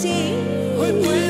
心。会不会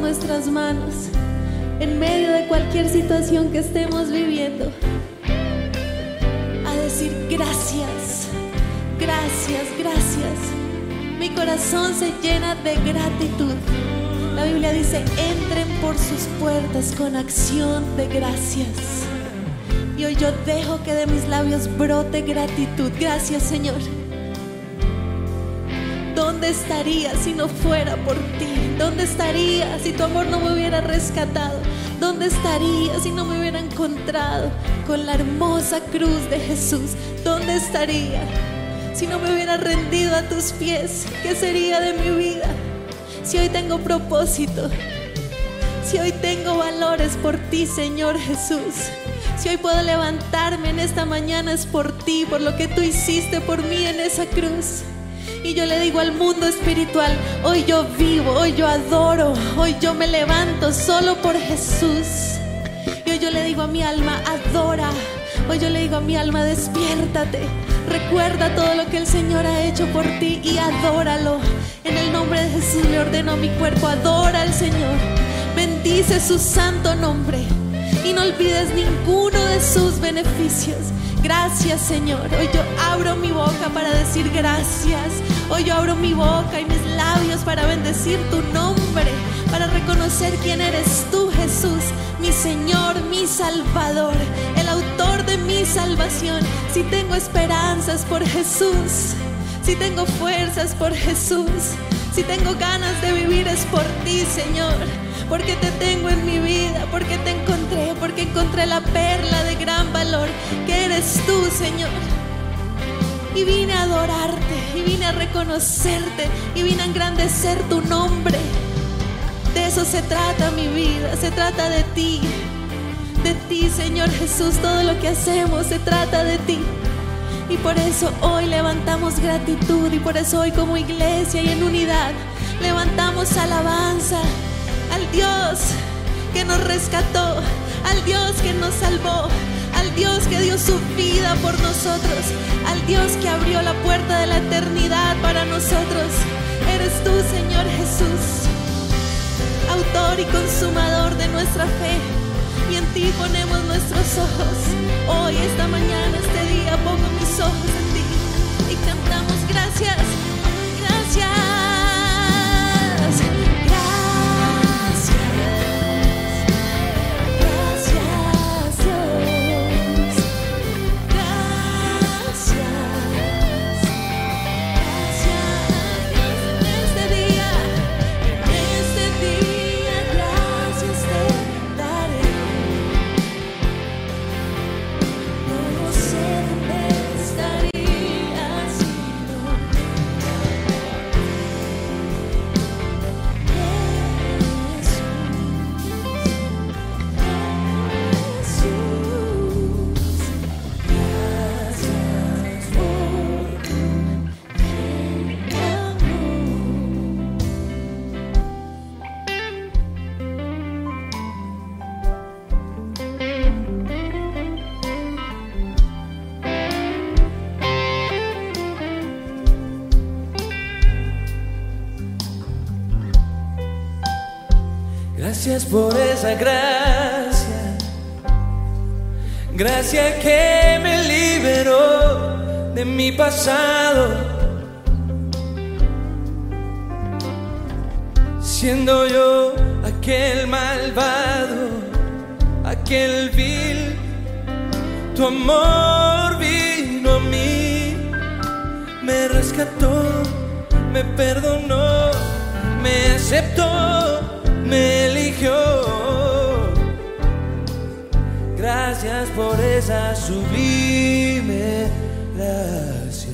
nuestras manos en medio de cualquier situación que estemos viviendo. A decir gracias, gracias, gracias. Mi corazón se llena de gratitud. La Biblia dice, entren por sus puertas con acción de gracias. Y hoy yo dejo que de mis labios brote gratitud. Gracias Señor. ¿Dónde estaría si no fuera por ti? ¿Dónde estaría si tu amor no me hubiera rescatado? ¿Dónde estaría si no me hubiera encontrado con la hermosa cruz de Jesús? ¿Dónde estaría si no me hubiera rendido a tus pies? ¿Qué sería de mi vida? Si hoy tengo propósito, si hoy tengo valores por ti, Señor Jesús. Si hoy puedo levantarme en esta mañana es por ti, por lo que tú hiciste por mí en esa cruz. Y yo le digo al mundo espiritual, hoy yo vivo, hoy yo adoro, hoy yo me levanto solo por Jesús. Y hoy yo le digo a mi alma, adora. Hoy yo le digo a mi alma, despiértate. Recuerda todo lo que el Señor ha hecho por ti y adóralo. En el nombre de Jesús le ordeno a mi cuerpo, adora al Señor. Bendice su santo nombre y no olvides ninguno de sus beneficios. Gracias Señor. Hoy yo abro mi boca para decir gracias. Hoy yo abro mi boca y mis labios para bendecir tu nombre, para reconocer quién eres tú Jesús, mi Señor, mi Salvador, el autor de mi salvación. Si tengo esperanzas por Jesús, si tengo fuerzas por Jesús, si tengo ganas de vivir es por ti Señor porque te tengo en mi vida, porque te encontré, porque encontré la perla de gran valor que eres tú, Señor. Y vine a adorarte, y vine a reconocerte, y vine a engrandecer tu nombre. De eso se trata mi vida, se trata de ti, de ti, Señor Jesús. Todo lo que hacemos se trata de ti. Y por eso hoy levantamos gratitud, y por eso hoy como iglesia y en unidad levantamos alabanza al Dios que nos rescató, al Dios que nos salvó, al Dios que dio su vida por nosotros, al Dios que abrió la puerta de la eternidad para nosotros. Eres tú, Señor Jesús, autor y consumador de nuestra fe. Y en ti ponemos nuestros ojos. Hoy, esta mañana, este día, pongo mis ojos en ti y cantamos gracias, gracias. Gracias por esa gracia, gracia que me liberó de mi pasado. Siendo yo aquel malvado, aquel vil, tu amor vino a mí, me rescató, me perdonó, me aceptó, me eligió. Gracias por esa sublime gracia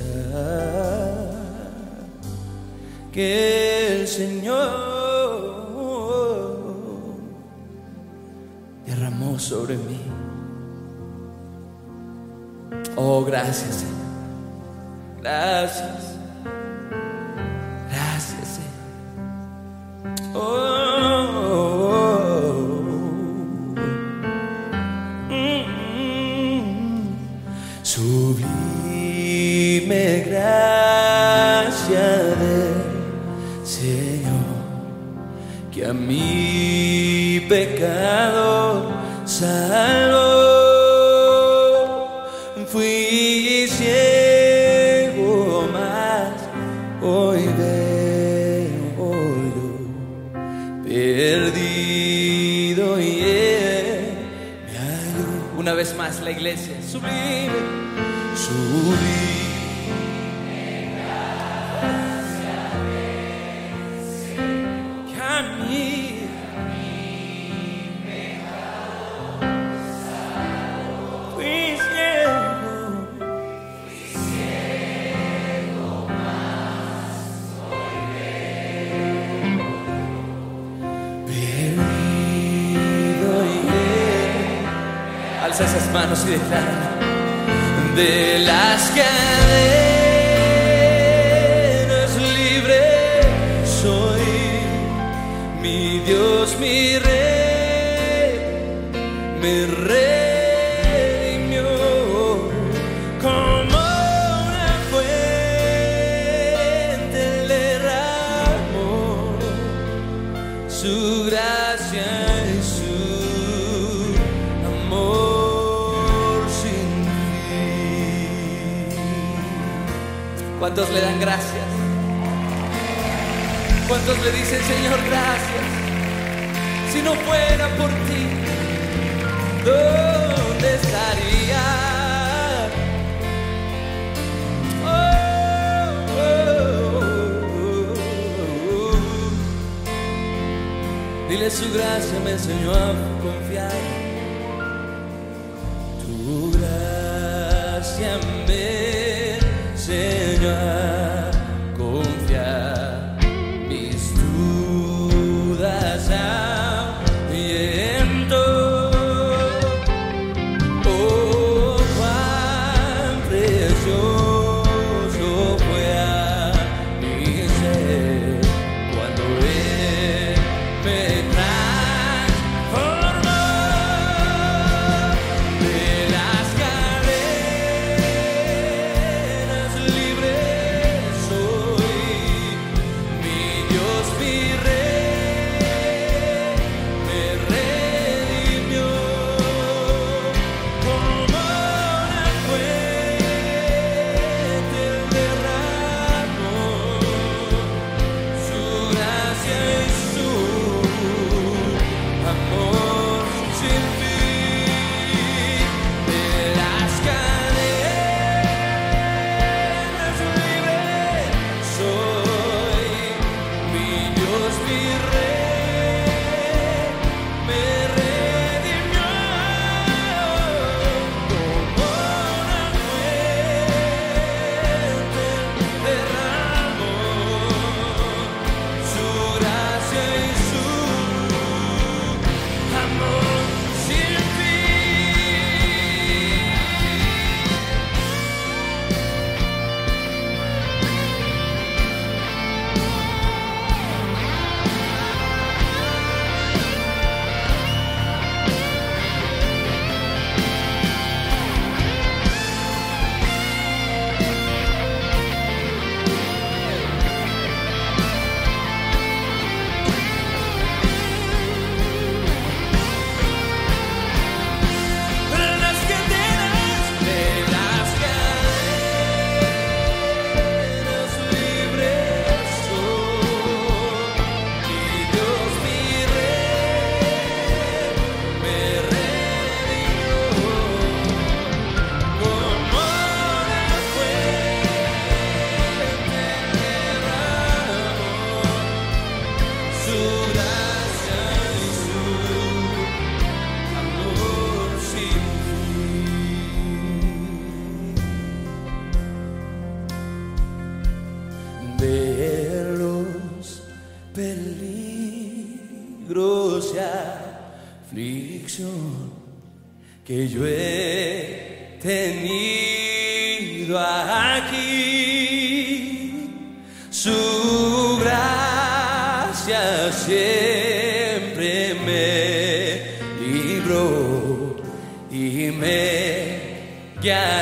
que el Señor derramó sobre mí. Oh, gracias, Señor. Gracias. me redimió como una fuente derramó su gracia y su amor sin fin. ¿Cuántos le dan gracias? ¿Cuántos le dicen Señor gracias? Si no fuera por ti. onde estaria? Oh, oh, oh, oh. su gracia, me enseñó a que yo he tenido aquí. Su gracia siempre me libró y me guió.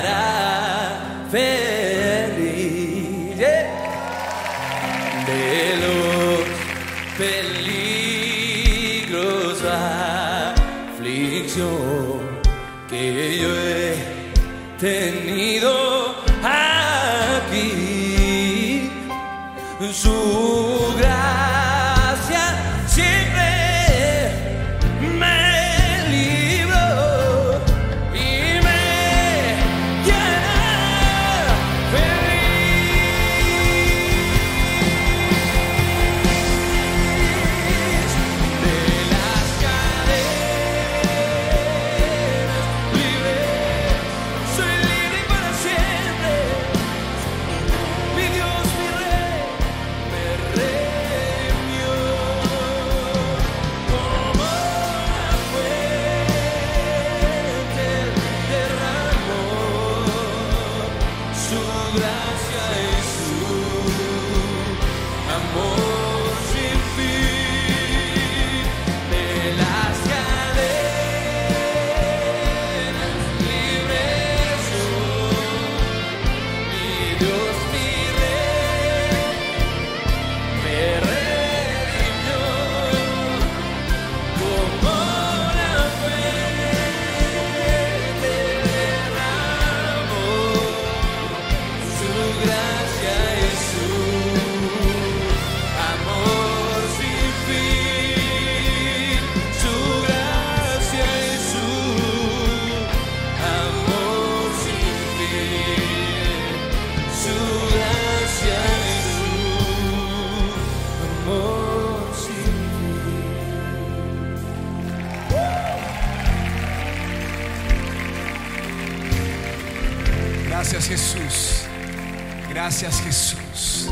Gracias Jesús.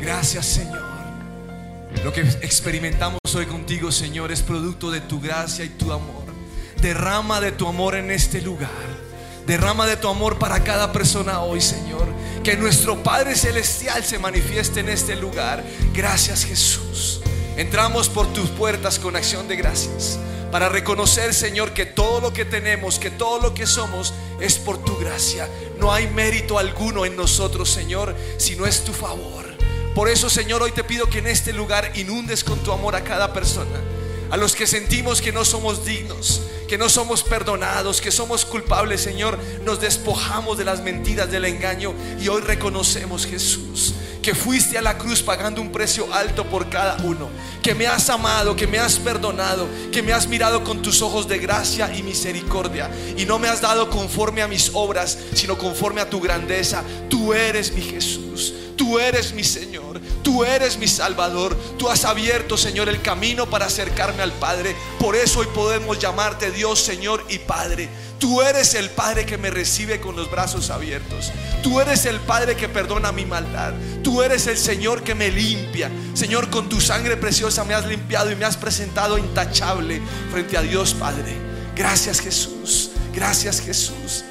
Gracias Señor. Lo que experimentamos hoy contigo, Señor, es producto de tu gracia y tu amor. Derrama de tu amor en este lugar. Derrama de tu amor para cada persona hoy, Señor. Que nuestro Padre Celestial se manifieste en este lugar. Gracias Jesús. Entramos por tus puertas con acción de gracias. Para reconocer, Señor, que todo lo que tenemos, que todo lo que somos es por tu gracia. No hay mérito alguno en nosotros, Señor, si no es tu favor. Por eso, Señor, hoy te pido que en este lugar inundes con tu amor a cada persona. A los que sentimos que no somos dignos, que no somos perdonados, que somos culpables, Señor, nos despojamos de las mentiras, del engaño y hoy reconocemos, Jesús, que fuiste a la cruz pagando un precio alto por cada uno, que me has amado, que me has perdonado, que me has mirado con tus ojos de gracia y misericordia y no me has dado conforme a mis obras, sino conforme a tu grandeza. Tú eres mi Jesús. Tú eres mi Señor, tú eres mi Salvador, tú has abierto, Señor, el camino para acercarme al Padre. Por eso hoy podemos llamarte Dios, Señor y Padre. Tú eres el Padre que me recibe con los brazos abiertos. Tú eres el Padre que perdona mi maldad. Tú eres el Señor que me limpia. Señor, con tu sangre preciosa me has limpiado y me has presentado intachable frente a Dios Padre. Gracias Jesús. Gracias Jesús.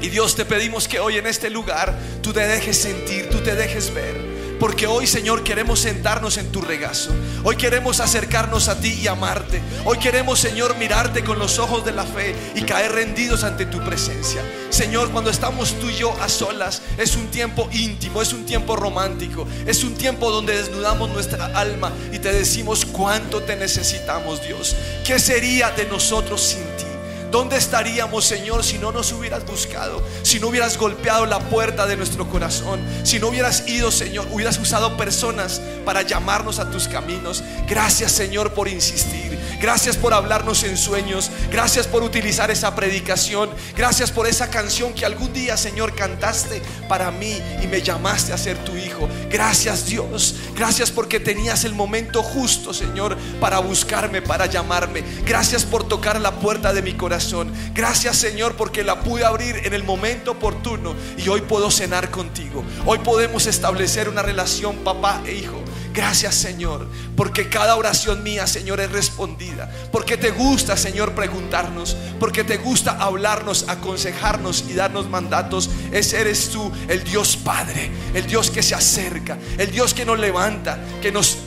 Y Dios te pedimos que hoy en este lugar tú te dejes sentir, tú te dejes ver. Porque hoy, Señor, queremos sentarnos en tu regazo. Hoy queremos acercarnos a ti y amarte. Hoy queremos, Señor, mirarte con los ojos de la fe y caer rendidos ante tu presencia. Señor, cuando estamos tú y yo a solas, es un tiempo íntimo, es un tiempo romántico, es un tiempo donde desnudamos nuestra alma y te decimos cuánto te necesitamos, Dios. ¿Qué sería de nosotros sin ti? ¿Dónde estaríamos, Señor, si no nos hubieras buscado? Si no hubieras golpeado la puerta de nuestro corazón. Si no hubieras ido, Señor, hubieras usado personas para llamarnos a tus caminos. Gracias, Señor, por insistir. Gracias por hablarnos en sueños. Gracias por utilizar esa predicación. Gracias por esa canción que algún día, Señor, cantaste para mí y me llamaste a ser tu hijo. Gracias, Dios. Gracias porque tenías el momento justo, Señor, para buscarme, para llamarme. Gracias por tocar la puerta de mi corazón. Gracias, Señor, porque la pude abrir en el momento oportuno y hoy puedo cenar contigo. Hoy podemos establecer una relación papá e hijo. Gracias Señor, porque cada oración mía, Señor, es respondida. Porque te gusta, Señor, preguntarnos. Porque te gusta hablarnos, aconsejarnos y darnos mandatos. Ese eres tú, el Dios Padre, el Dios que se acerca, el Dios que nos levanta, que nos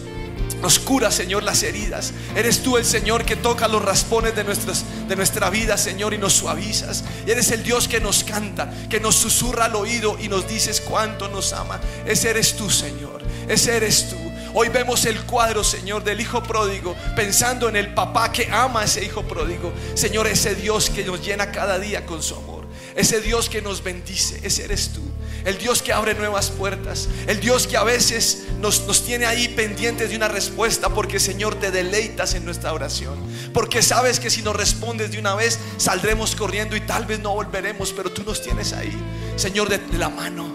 cura, Señor, las heridas. Eres tú el Señor que toca los raspones de, de nuestra vida, Señor, y nos suavizas. Eres el Dios que nos canta, que nos susurra al oído y nos dices cuánto nos ama. Ese eres tú, Señor. Ese eres tú. Hoy vemos el cuadro, Señor, del hijo pródigo, pensando en el papá que ama a ese hijo pródigo. Señor, ese Dios que nos llena cada día con su amor. Ese Dios que nos bendice, ese eres tú. El Dios que abre nuevas puertas. El Dios que a veces nos, nos, tiene ahí pendientes de una respuesta porque Señor te deleitas en nuestra oración. Porque sabes que si nos respondes de una vez saldremos corriendo y tal vez no volveremos, pero tú nos tienes ahí, Señor, de, de la mano.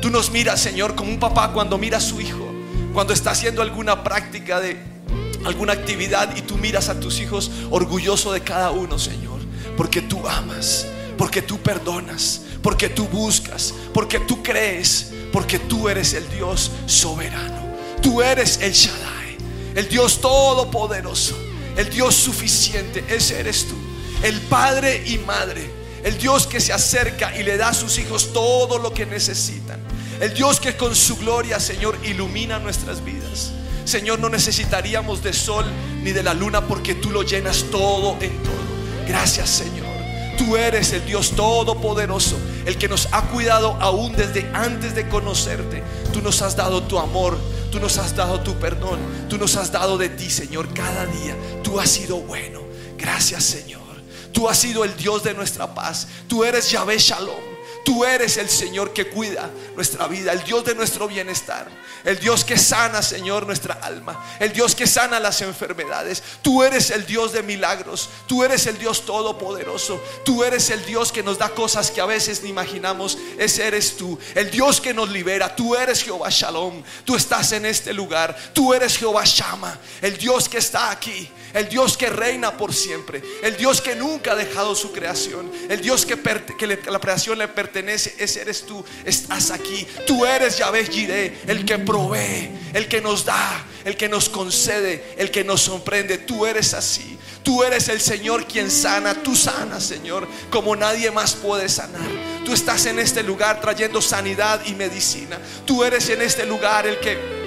Tú nos miras, Señor, como un papá cuando mira a su hijo, cuando está haciendo alguna práctica de alguna actividad y tú miras a tus hijos orgulloso de cada uno, Señor, porque tú amas, porque tú perdonas, porque tú buscas, porque tú crees, porque tú eres el Dios soberano. Tú eres el Shaddai, el Dios todopoderoso, el Dios suficiente. Ese eres tú, el Padre y Madre, el Dios que se acerca y le da a sus hijos todo lo que necesitan. El Dios que con su gloria, Señor, ilumina nuestras vidas. Señor, no necesitaríamos de sol ni de la luna porque tú lo llenas todo en todo. Gracias, Señor. Tú eres el Dios todopoderoso, el que nos ha cuidado aún desde antes de conocerte. Tú nos has dado tu amor, tú nos has dado tu perdón, tú nos has dado de ti, Señor, cada día. Tú has sido bueno. Gracias, Señor. Tú has sido el Dios de nuestra paz. Tú eres Yahvé Shalom. Tú eres el Señor que cuida nuestra vida, el Dios de nuestro bienestar, el Dios que sana, Señor, nuestra alma, el Dios que sana las enfermedades. Tú eres el Dios de milagros, tú eres el Dios todopoderoso, tú eres el Dios que nos da cosas que a veces ni imaginamos. Ese eres tú, el Dios que nos libera. Tú eres Jehová Shalom, tú estás en este lugar, tú eres Jehová Shama, el Dios que está aquí, el Dios que reina por siempre, el Dios que nunca ha dejado su creación, el Dios que, la creación le pertenece pertenece, ese eres tú. Estás aquí. Tú eres Yahvé Jireh, el que provee, el que nos da, el que nos concede, el que nos sorprende. Tú eres así. Tú eres el Señor quien sana. Tú sanas, Señor, como nadie más puede sanar. Tú estás en este lugar trayendo sanidad y medicina. Tú eres en este lugar el que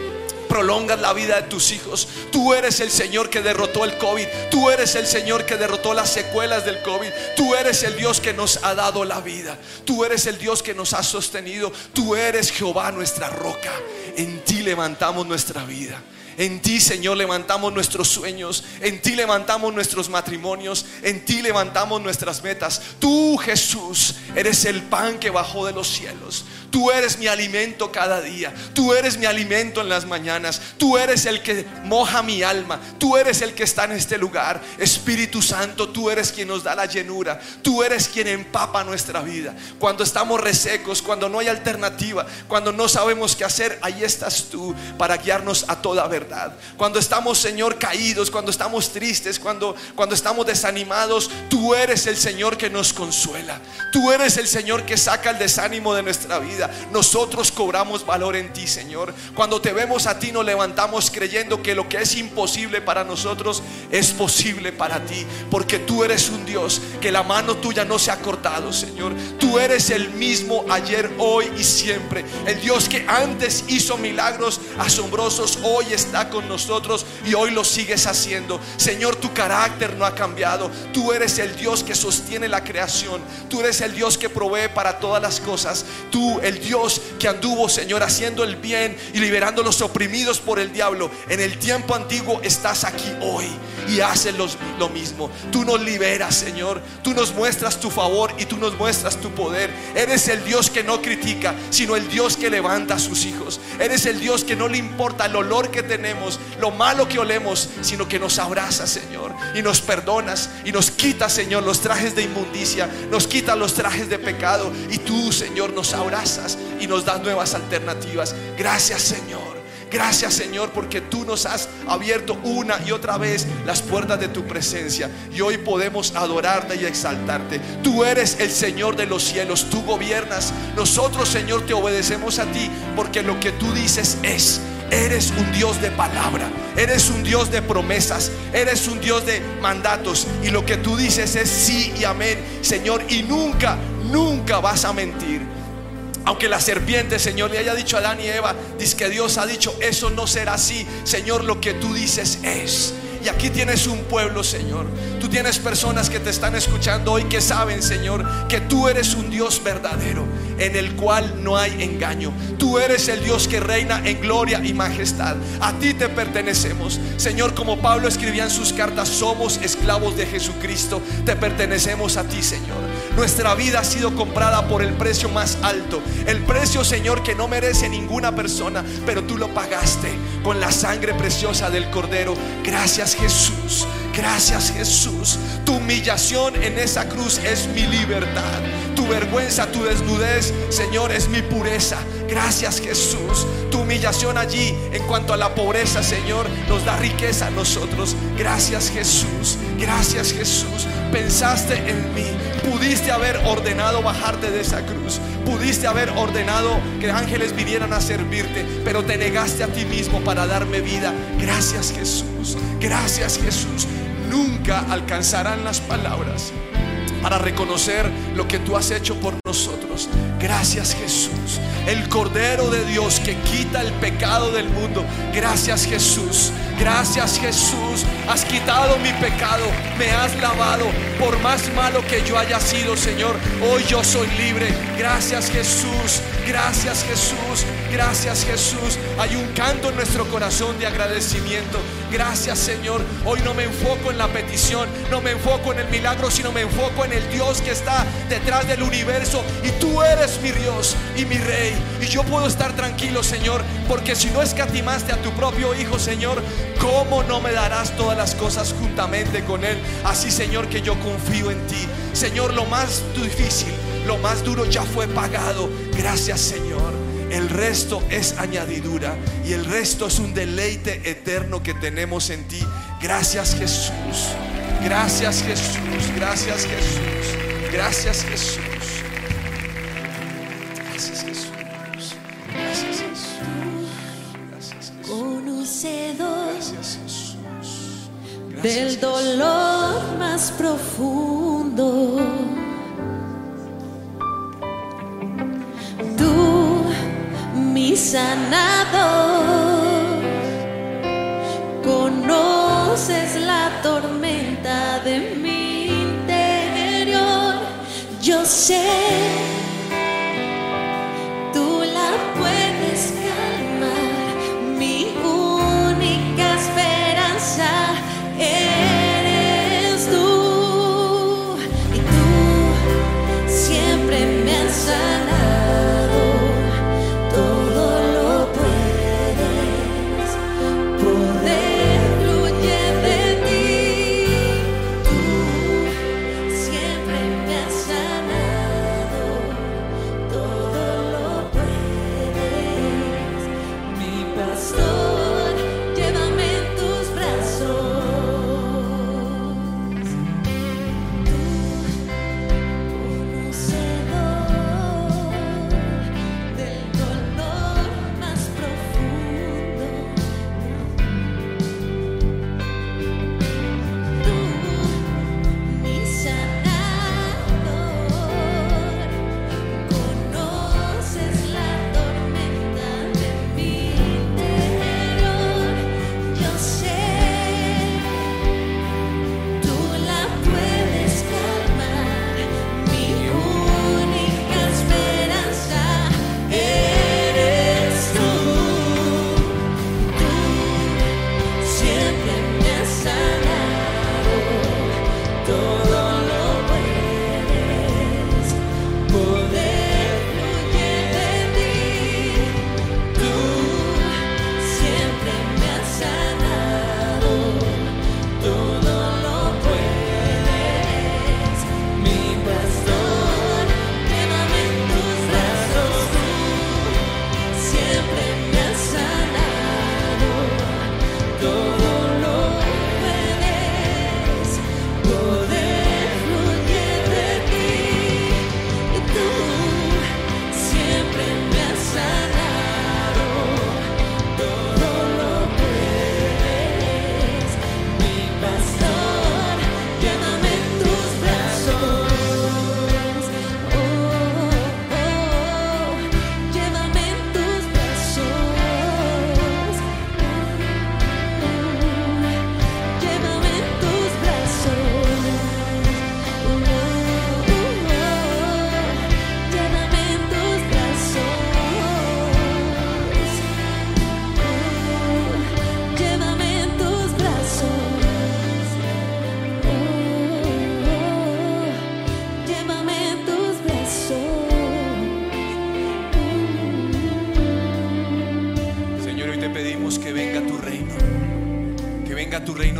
prolongas la vida de tus hijos. Tú eres el Señor que derrotó el COVID. Tú eres el Señor que derrotó las secuelas del COVID. Tú eres el Dios que nos ha dado la vida. Tú eres el Dios que nos ha sostenido. Tú eres Jehová nuestra roca. En ti levantamos nuestra vida. En ti, Señor, levantamos nuestros sueños. En ti levantamos nuestros matrimonios. En ti levantamos nuestras metas. Tú, Jesús, eres el pan que bajó de los cielos. Tú eres mi alimento cada día. Tú eres mi alimento en las mañanas. Tú eres el que moja mi alma. Tú eres el que está en este lugar. Espíritu Santo, tú eres quien nos da la llenura. Tú eres quien empapa nuestra vida. Cuando estamos resecos, cuando no hay alternativa, cuando no sabemos qué hacer, ahí estás tú para guiarnos a toda verdad. Cuando estamos, Señor, caídos, cuando estamos tristes, cuando, cuando estamos desanimados, tú eres el Señor que nos consuela. Tú eres el Señor que saca el desánimo de nuestra vida. Nosotros cobramos valor en ti, Señor. Cuando te vemos a ti nos levantamos creyendo que lo que es imposible para nosotros es posible para ti. Porque tú eres un Dios que la mano tuya no se ha cortado, Señor. Tú eres el mismo ayer, hoy y siempre. El Dios que antes hizo milagros asombrosos, hoy está con nosotros y hoy lo sigues haciendo. Señor, tu carácter no ha cambiado. Tú eres el Dios que sostiene la creación. Tú eres el Dios que provee para todas las cosas. Tú, el Dios que anduvo, Señor, haciendo el bien y liberando a los oprimidos por el diablo. En el tiempo antiguo estás aquí hoy y haces lo mismo. Tú nos liberas, Señor. Tú nos muestras tu favor y tú nos muestras tu poder. Eres el Dios que no critica, sino el Dios que levanta a sus hijos. Eres el Dios que no le importa el olor que tenemos, lo malo que olemos, sino que nos abraza, Señor, y nos perdonas y nos quita, Señor, los trajes de inmundicia, nos quita los trajes de pecado y tú, Señor, nos abrazas y nos das nuevas alternativas. Gracias Señor. Gracias Señor porque tú nos has abierto una y otra vez las puertas de tu presencia y hoy podemos adorarte y exaltarte. Tú eres el Señor de los cielos, tú gobiernas. Nosotros Señor te obedecemos a ti porque lo que tú dices es. Eres un Dios de palabra, eres un Dios de promesas, eres un Dios de mandatos y lo que tú dices es sí y amén, Señor, y nunca, nunca vas a mentir. Aunque la serpiente, Señor, le haya dicho a Adán y Eva, dice que Dios ha dicho, eso no será así. Señor, lo que tú dices es. Y aquí tienes un pueblo, Señor. Tú tienes personas que te están escuchando hoy que saben, Señor, que tú eres un Dios verdadero, en el cual no hay engaño. Tú eres el Dios que reina en gloria y majestad. A ti te pertenecemos. Señor, como Pablo escribía en sus cartas, somos esclavos de Jesucristo. Te pertenecemos a ti, Señor. Nuestra vida ha sido comprada por el precio más alto. El precio, Señor, que no merece ninguna persona, pero tú lo pagaste con la sangre preciosa del Cordero. Gracias Jesús. Gracias Jesús. Tu humillación en esa cruz es mi libertad. Tu vergüenza, tu desnudez, Señor, es mi pureza. Gracias Jesús. Tu humillación allí en cuanto a la pobreza, Señor, nos da riqueza a nosotros. Gracias Jesús. Gracias Jesús. Pensaste en mí. Pudiste haber ordenado bajarte de esa cruz. Pudiste haber ordenado que ángeles vinieran a servirte, pero te negaste a ti mismo para darme vida. Gracias Jesús. Gracias Jesús. Nunca alcanzarán las palabras para reconocer lo que tú has hecho por nosotros. Gracias Jesús, el Cordero de Dios que quita el pecado del mundo. Gracias Jesús, gracias Jesús. Has quitado mi pecado, me has lavado. Por más malo que yo haya sido, Señor, hoy yo soy libre. Gracias Jesús, gracias Jesús, gracias Jesús. Hay un canto en nuestro corazón de agradecimiento. Gracias Señor. Hoy no me enfoco en la petición, no me enfoco en el milagro, sino me enfoco en el Dios que está detrás del universo. Y tú eres mi Dios y mi Rey. Y yo puedo estar tranquilo, Señor, porque si no escatimaste a tu propio Hijo, Señor, ¿cómo no me darás todas las cosas juntamente con Él? Así, Señor, que yo confío en ti. Señor, lo más difícil, lo más duro ya fue pagado. Gracias, Señor. El resto es añadidura y el resto es un deleite eterno que tenemos en ti. Gracias Jesús. Gracias Jesús. Gracias Jesús. Gracias Jesús. Del dolor más profundo. Tú, mi sanador, conoces la tormenta de mi interior. Yo sé,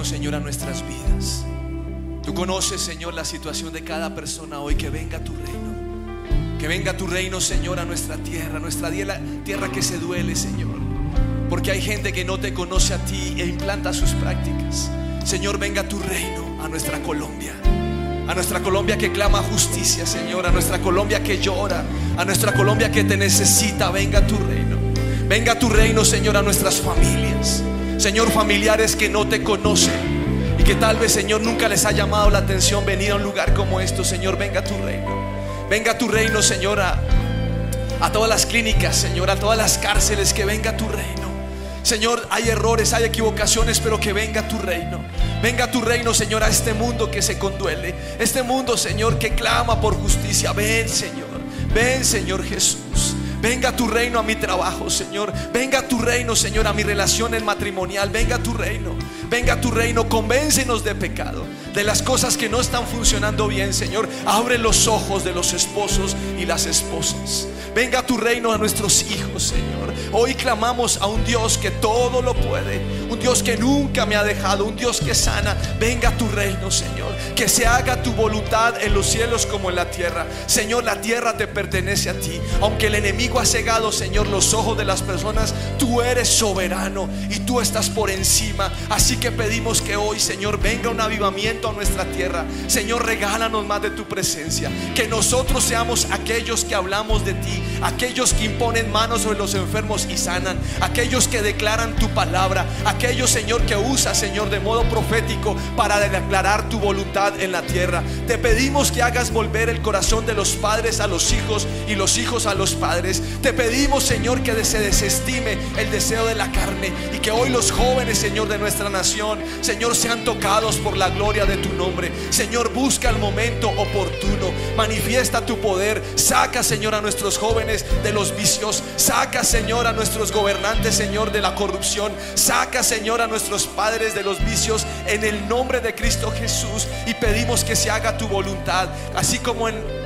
Señor, a nuestras vidas. Tú conoces, Señor, la situación de cada persona hoy. Que venga tu reino. Que venga tu reino, Señor, a nuestra tierra, nuestra tierra que se duele, Señor. Porque hay gente que no te conoce a ti e implanta sus prácticas. Señor, venga tu reino a nuestra Colombia. A nuestra Colombia que clama justicia, Señor. A nuestra Colombia que llora. A nuestra Colombia que te necesita. Venga tu reino. Venga tu reino, Señor, a nuestras familias. Señor, familiares que no te conocen y que tal vez, Señor, nunca les ha llamado la atención venir a un lugar como esto. Señor, venga tu reino. Venga tu reino, Señor, a, todas las clínicas, Señor, a todas las cárceles, que venga tu reino. Señor, hay errores, hay equivocaciones, pero que venga tu reino. Venga tu reino, Señor, a este mundo que se conduele. Este mundo, Señor, que clama por justicia. Ven, Señor. Ven, Señor Jesús. Venga tu reino a mi trabajo, Señor. Venga tu reino, Señor, a mi relación en matrimonial. Venga tu reino. Venga tu reino. Convéncenos de pecado, de las cosas que no están funcionando bien, Señor. Abre los ojos de los esposos y las esposas. Venga tu reino a nuestros hijos, Señor. Hoy clamamos a un Dios que todo lo puede. Un Dios que nunca me ha dejado. Un Dios que sana. Venga tu reino, Señor. Que se haga tu voluntad en los cielos como en la tierra. Señor, la tierra te pertenece a ti. Aunque el enemigo ha cegado, Señor, los ojos de las personas. Tú eres soberano y tú estás por encima. Así que pedimos que hoy, Señor, venga un avivamiento a nuestra tierra. Señor, regálanos más de tu presencia. Que nosotros seamos aquellos que hablamos de ti, aquellos que imponen manos sobre los enfermos y sanan, aquellos que declaran tu palabra, aquellos, Señor, que usa, Señor, de modo profético para declarar tu voluntad en la tierra. Te pedimos que hagas volver el corazón de los padres a los hijos y los hijos a los padres. Te pedimos, Señor, que se desestime el deseo de la carne y que hoy los jóvenes, Señor, de nuestra nación, Señor, sean tocados por la gloria de tu nombre. Señor, busca el momento oportuno, manifiesta tu poder, saca, Señor, a nuestros jóvenes de los vicios, saca, Señor, a nuestros gobernantes, Señor, de la corrupción, saca, Señor, a nuestros padres de los vicios en el nombre de Cristo Jesús. Y pedimos que se haga tu voluntad, así como en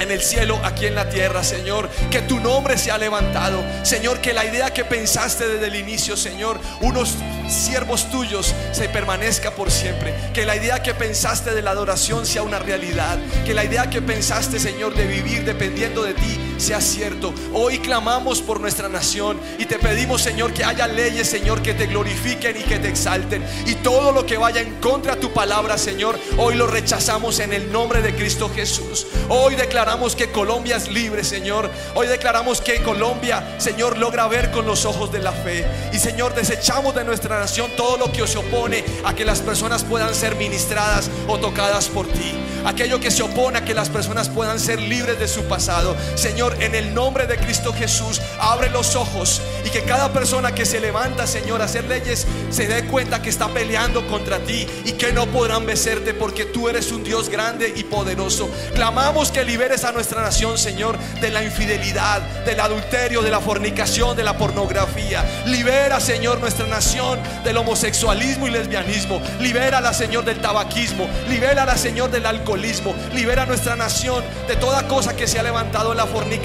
en el cielo, aquí en la tierra, Señor. Que tu nombre sea levantado. Señor, que la idea que pensaste desde el inicio, Señor, unos siervos tuyos se permanezca por siempre. Que la idea que pensaste de la adoración sea una realidad. Que la idea que pensaste, Señor, de vivir dependiendo de ti sea cierto. Hoy clamamos por nuestra nación y te pedimos, Señor, que haya leyes, Señor, que te glorifiquen y que te exalten. Y todo lo que vaya en contra de tu palabra, Señor, hoy lo rechazamos en el nombre de Cristo Jesús. Hoy declaramos que Colombia es libre, Señor. Hoy declaramos que Colombia, Señor, logra ver con los ojos de la fe. Y Señor, desechamos de nuestra nación todo lo que se opone a que las personas puedan ser ministradas o tocadas por ti. Aquello que se opone a que las personas puedan ser libres de su pasado. Señor, en el nombre de Cristo Jesús, abre los ojos y que cada persona que se levanta, Señor, a hacer leyes, se dé cuenta que está peleando contra ti y que no podrán vencerte porque tú eres un Dios grande y poderoso. Clamamos que liberes a nuestra nación, Señor, de la infidelidad, del adulterio, de la fornicación, de la pornografía. Libera, Señor, nuestra nación del homosexualismo y lesbianismo. Libérala, Señor, del tabaquismo. Libérala, Señor, del alcoholismo. Libera nuestra nación de toda cosa que se ha levantado en la fornicación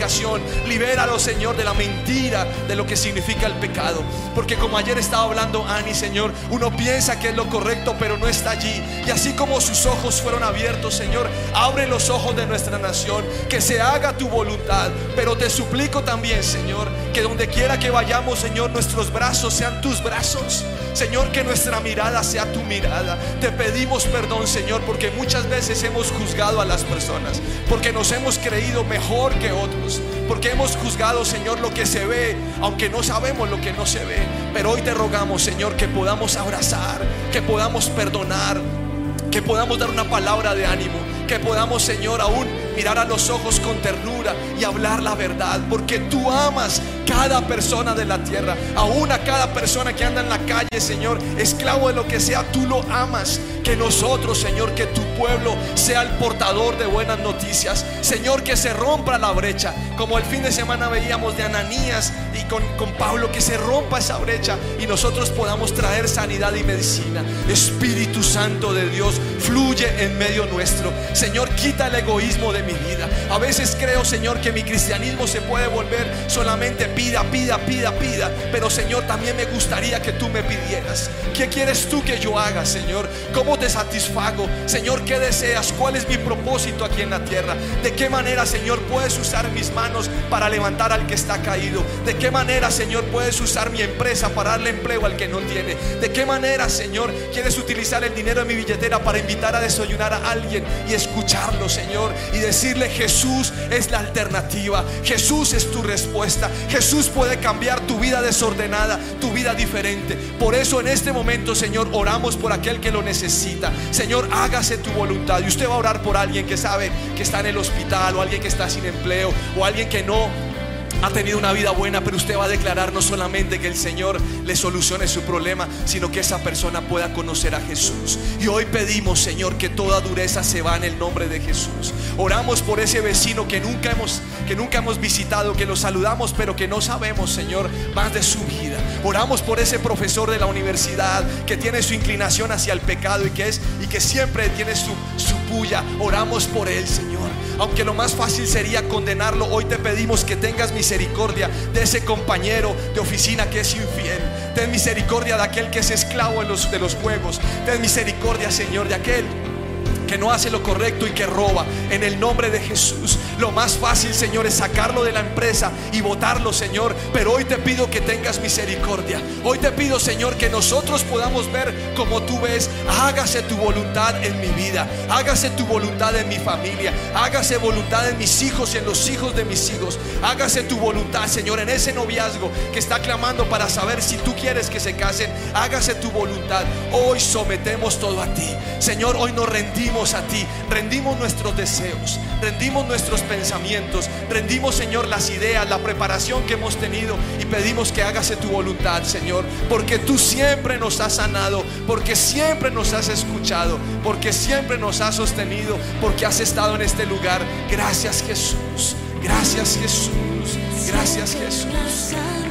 Libéralo, Señor, de la mentira, de lo que significa el pecado. Porque como ayer estaba hablando Ani, Señor, uno piensa que es lo correcto, pero no está allí. Y así como sus ojos fueron abiertos, Señor, abre los ojos de nuestra nación, que se haga tu voluntad. Pero te suplico también, Señor, que donde quiera que vayamos, Señor, nuestros brazos sean tus brazos. Señor, que nuestra mirada sea tu mirada. Te pedimos perdón, Señor, porque muchas veces hemos juzgado a las personas, porque nos hemos creído mejor que otros, porque hemos juzgado, Señor, lo que se ve, aunque no sabemos lo que no se ve. Pero hoy te rogamos, Señor, que podamos abrazar, que podamos perdonar, que podamos dar una palabra de ánimo, que podamos, Señor, aún mirar a los ojos con ternura y hablar la verdad, porque tú amas cada persona de la tierra, aún a cada persona que anda en la calle, Señor, esclavo de lo que sea, tú lo amas. Que nosotros, Señor, que tu pueblo sea el portador de buenas noticias. Señor, que se rompa la brecha, como el fin de semana veíamos de Ananías y con, con Pablo, que se rompa esa brecha y nosotros podamos traer sanidad y medicina. Espíritu Santo de Dios, fluye en medio nuestro. Señor, quita el egoísmo de mi vida. A veces creo, Señor, que mi cristianismo se puede volver solamente pida, pida, pida, pida. Pero Señor, también me gustaría que tú me pidieras. ¿Qué quieres tú que yo haga, Señor? ¿Cómo te satisfago? Señor, ¿qué deseas? ¿Cuál es mi propósito aquí en la tierra? ¿De qué manera, Señor, puedes usar mis manos para levantar al que está caído? ¿De qué manera, Señor, puedes usar mi empresa para darle empleo al que no tiene? ¿De qué manera, Señor, quieres utilizar el dinero de mi billetera para invitar a desayunar a alguien y escucharlo, Señor? Y decirle, Jesús es la alternativa. Jesús es tu respuesta. Jesús puede cambiar tu vida desordenada, tu vida diferente. Por eso en este momento, Señor, oramos por aquel que lo necesita. Señor, hágase tu voluntad. Y usted va a orar por alguien que sabe que está en el hospital o alguien que está sin empleo o alguien que no ha tenido una vida buena, pero usted va a declarar no solamente que el Señor le solucione su problema, sino que esa persona pueda conocer a Jesús. Y hoy pedimos, Señor, que toda dureza se va en el nombre de Jesús. Oramos por ese vecino que nunca hemos que nunca hemos visitado, que lo saludamos, pero que no sabemos, Señor, más de su vida. Oramos por ese profesor de la universidad que tiene su inclinación hacia el pecado y que es y que siempre tiene su su puya. Oramos por él, Señor. Aunque lo más fácil sería condenarlo, hoy te pedimos que tengas misericordia de ese compañero de oficina que es infiel. Ten misericordia de aquel que es esclavo de los, de los juegos. Ten misericordia, Señor, de aquel que no hace lo correcto y que roba. En el nombre de Jesús. Lo más fácil, Señor, es sacarlo de la empresa y votarlo, Señor. Pero hoy te pido que tengas misericordia. Hoy te pido, Señor, que nosotros podamos ver como tú ves. Hágase tu voluntad en mi vida. Hágase tu voluntad en mi familia. Hágase voluntad en mis hijos y en los hijos de mis hijos. Hágase tu voluntad, Señor, en ese noviazgo que está clamando para saber si tú quieres que se casen. Hágase tu voluntad. Hoy sometemos todo a ti. Señor, hoy nos rendimos a ti. Rendimos nuestros deseos. Rendimos nuestros pensamientos. Rendimos, Señor, las ideas, la preparación que hemos tenido. Y pedimos que hágase tu voluntad, Señor. Porque tú siempre nos has sanado. Porque siempre nos has escuchado. Porque siempre nos has sostenido. Porque has estado en este lugar. Gracias, Jesús. Gracias, Jesús. Gracias, Jesús.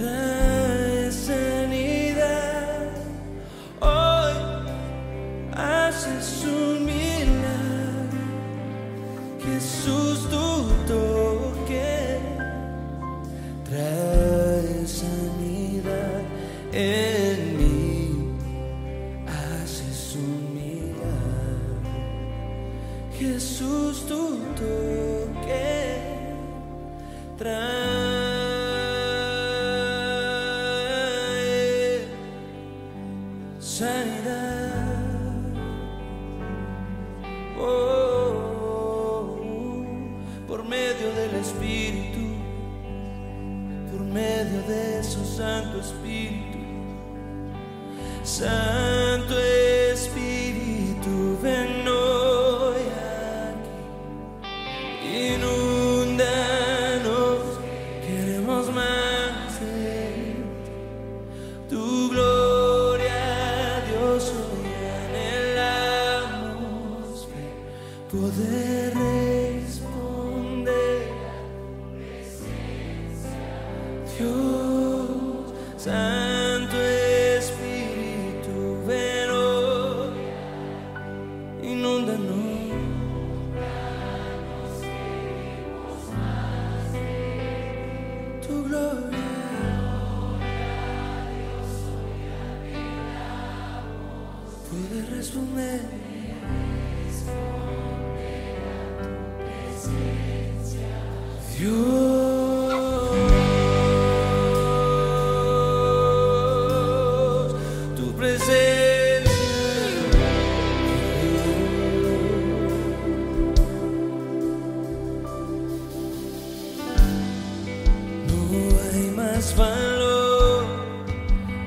Let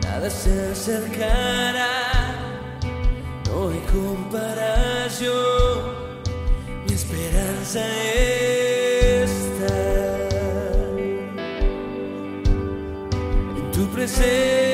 nada se acercará. No hay comparación, mi esperanza está en tu presencia.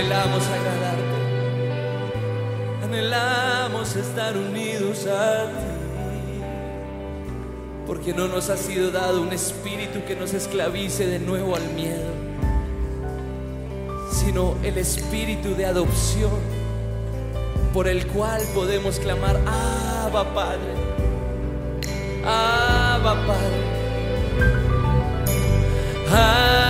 Anhelamos agradarte, anhelamos estar unidos a ti, porque no nos ha sido dado un espíritu que nos esclavice de nuevo al miedo, sino el espíritu de adopción por el cual podemos clamar, Abba Padre, Abba Padre, Abba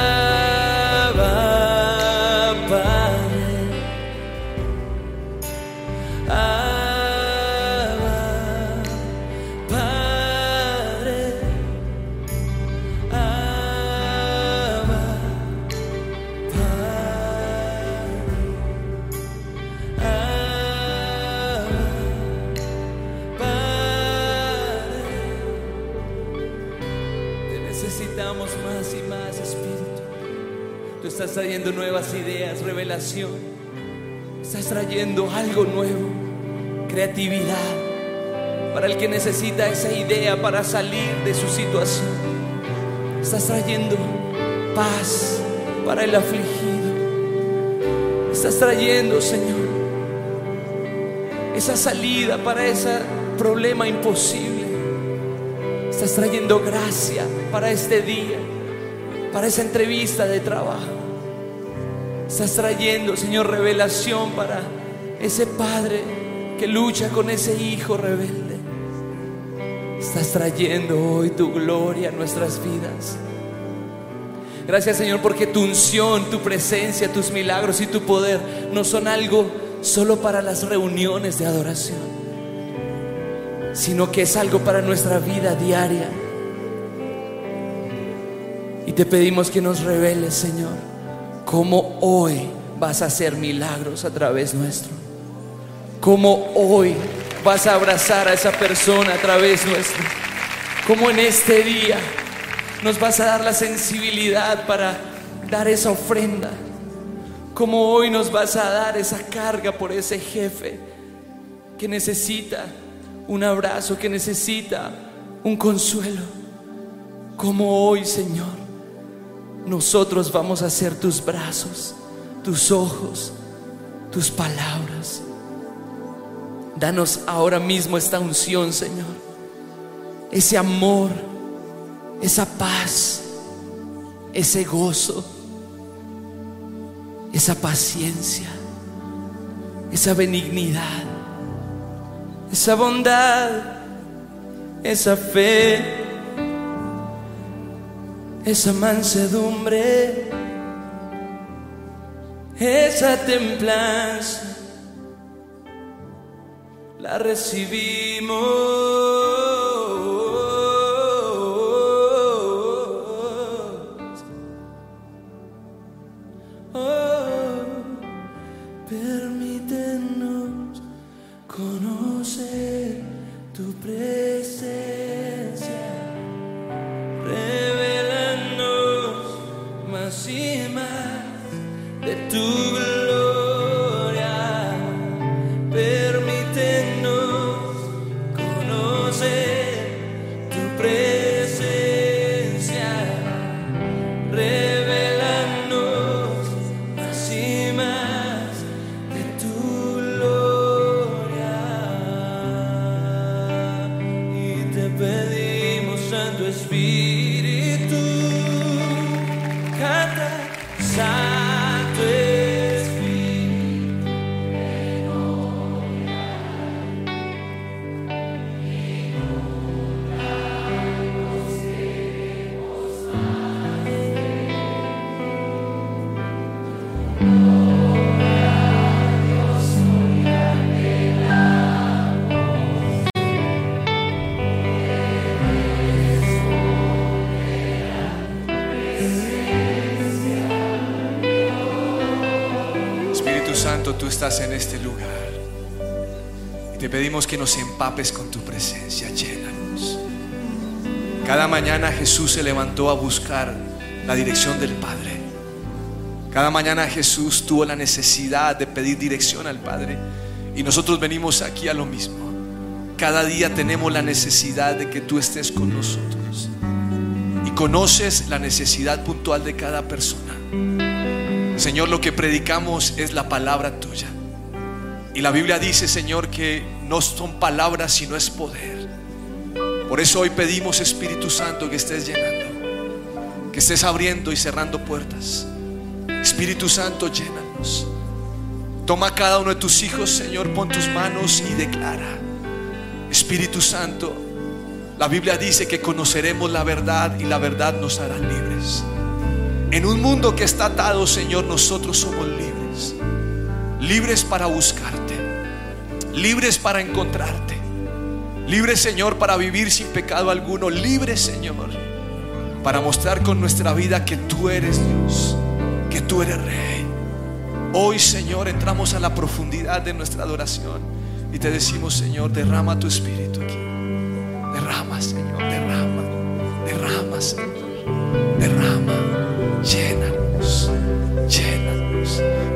estás trayendo nuevas ideas, revelación. Estás trayendo algo nuevo, creatividad, para el que necesita esa idea para salir de su situación. Estás trayendo paz para el afligido. Estás trayendo, Señor, esa salida para ese problema imposible. Estás trayendo gracia para este día, para esa entrevista de trabajo. Estás trayendo, Señor, revelación para ese padre que lucha con ese hijo rebelde. Estás trayendo hoy tu gloria a nuestras vidas. Gracias Señor porque tu unción, tu presencia, tus milagros y tu poder no son algo solo para las reuniones de adoración, sino que es algo para nuestra vida diaria. Y te pedimos que nos reveles, Señor, cómo hoy vas a hacer milagros a través nuestro. Cómo hoy vas a abrazar a esa persona a través nuestro. Cómo en este día nos vas a dar la sensibilidad para dar esa ofrenda. Como hoy nos vas a dar esa carga por ese jefe que necesita un abrazo, que necesita un consuelo. Como hoy, Señor, nosotros vamos a ser tus brazos, tus ojos, tus palabras. Danos ahora mismo esta unción, Señor. Ese amor, esa paz, ese gozo, esa paciencia, esa benignidad, esa bondad, esa fe, esa mansedumbre. esa templanza la recibimos. Y más de tu gloria. Que nos empapes con tu presencia, llénanos. Cada mañana Jesús se levantó a buscar la dirección del Padre. Cada mañana Jesús tuvo la necesidad de pedir dirección al Padre. Y nosotros venimos aquí a lo mismo. Cada día tenemos la necesidad de que tú estés con nosotros. Y conoces la necesidad puntual de cada persona. Señor, lo que predicamos es la palabra tuya. Y la Biblia dice, Señor, que no son palabras, sino es poder. Por eso hoy pedimos, Espíritu Santo, que estés llenando, que estés abriendo y cerrando puertas. Espíritu Santo, llénanos. Toma cada uno de tus hijos, Señor, pon tus manos y declara. Espíritu Santo, la Biblia dice que conoceremos la verdad y la verdad nos hará libres. En un mundo que está atado, Señor, nosotros somos libres. Libres para buscarte. Libres para encontrarte. Libres, Señor, para vivir sin pecado alguno. Libres, Señor, para mostrar con nuestra vida que tú eres Dios, que tú eres Rey. Hoy, Señor, entramos a la profundidad de nuestra adoración y te decimos, Señor, derrama tu espíritu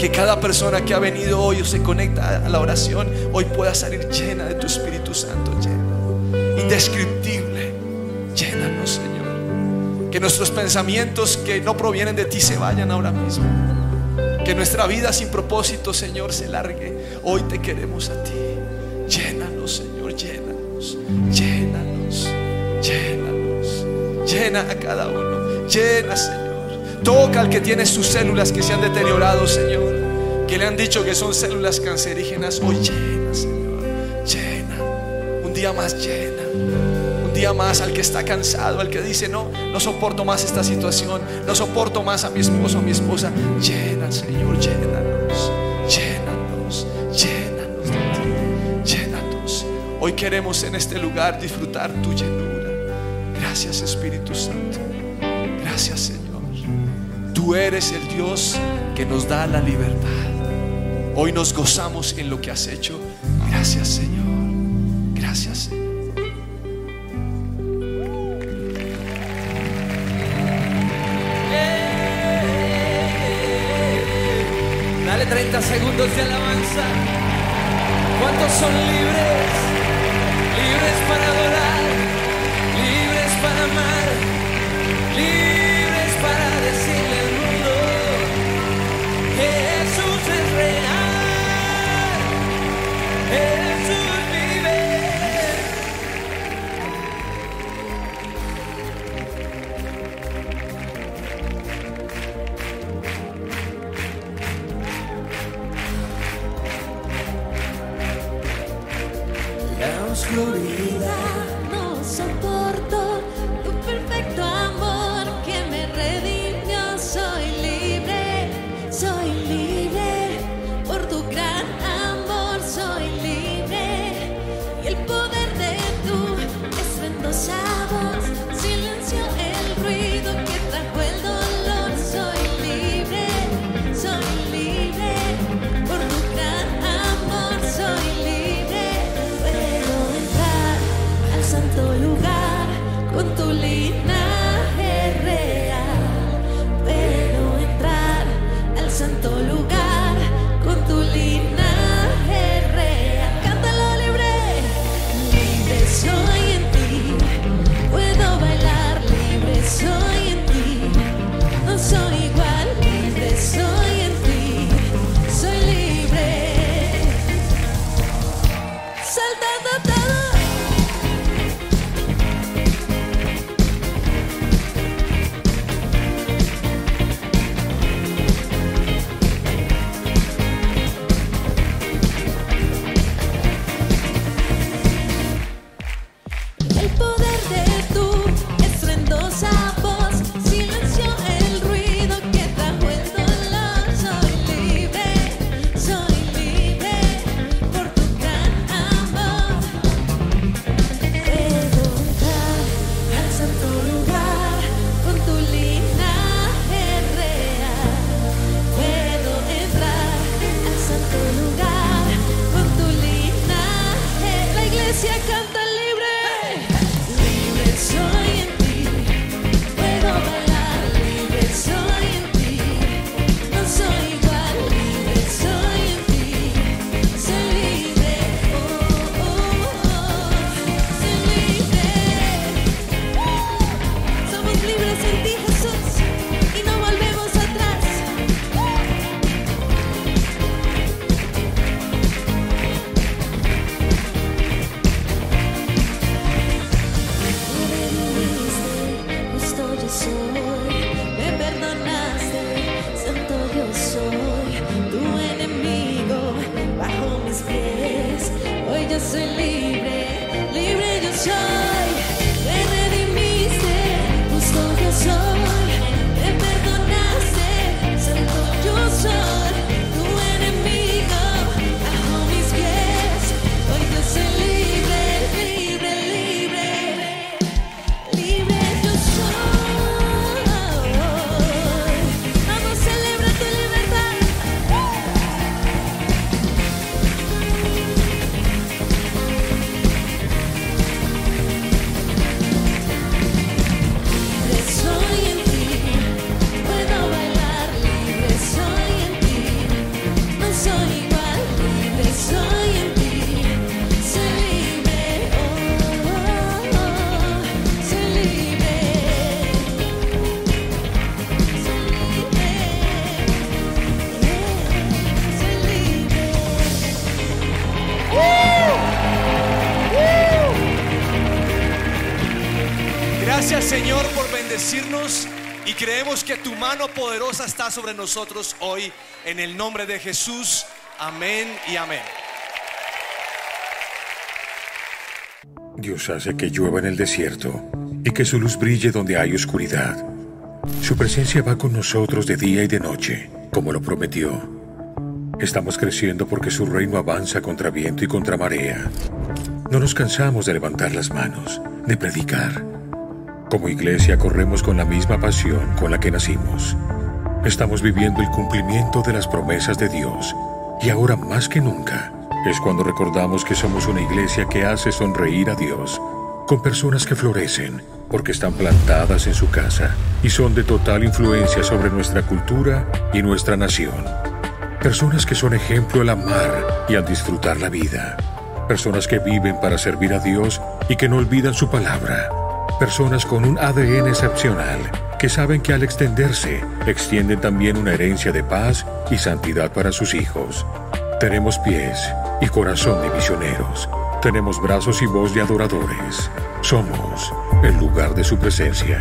Que cada persona que ha venido hoy o se conecta a la oración, hoy pueda salir llena de tu Espíritu Santo. Llena. Indescriptible. Llénanos, Señor. Que nuestros pensamientos que no provienen de ti se vayan ahora mismo. Que nuestra vida sin propósito, Señor, se largue. Hoy te queremos a ti. Llénanos, Señor, llénanos. Llénanos. Llénanos. Llena a cada uno. Llena, Señor. Toca al que tiene sus células que se han deteriorado, Señor. Que le han dicho que son células cancerígenas. Hoy llena, Señor. Llena. Un día más llena. Un día más al que está cansado, al que dice, no, no soporto más esta situación. No soporto más a mi esposo, a mi esposa. Llena, Señor. Llénanos. Llénanos. Llénanos de ti. Llénanos. Hoy queremos en este lugar disfrutar tu llenura. Gracias, Espíritu Santo. Gracias, Señor. Tú eres el Dios que nos da la libertad. Hoy nos gozamos en lo que has hecho. Gracias, Señor. Gracias, Señor. Dale 30 segundos de alabanza. ¿Cuántos son libres? Y creemos que tu mano poderosa está sobre nosotros hoy en el nombre de Jesús. Amén y amén. Dios hace que llueva en el desierto y que su luz brille donde hay oscuridad. Su presencia va con nosotros de día y de noche, como lo prometió. Estamos creciendo porque su reino avanza contra viento y contra marea. No nos cansamos de levantar las manos, de predicar. Como iglesia corremos con la misma pasión con la que nacimos. Estamos viviendo el cumplimiento de las promesas de Dios y ahora más que nunca es cuando recordamos que somos una iglesia que hace sonreír a Dios con personas que florecen porque están plantadas en su casa y son de total influencia sobre nuestra cultura y nuestra nación. Personas que son ejemplo al amar y al disfrutar la vida. Personas que viven para servir a Dios y que no olvidan su palabra. Personas con un ADN excepcional que saben que al extenderse extienden también una herencia de paz y santidad para sus hijos. Tenemos pies y corazón de misioneros. Tenemos brazos y voz de adoradores. Somos el lugar de su presencia.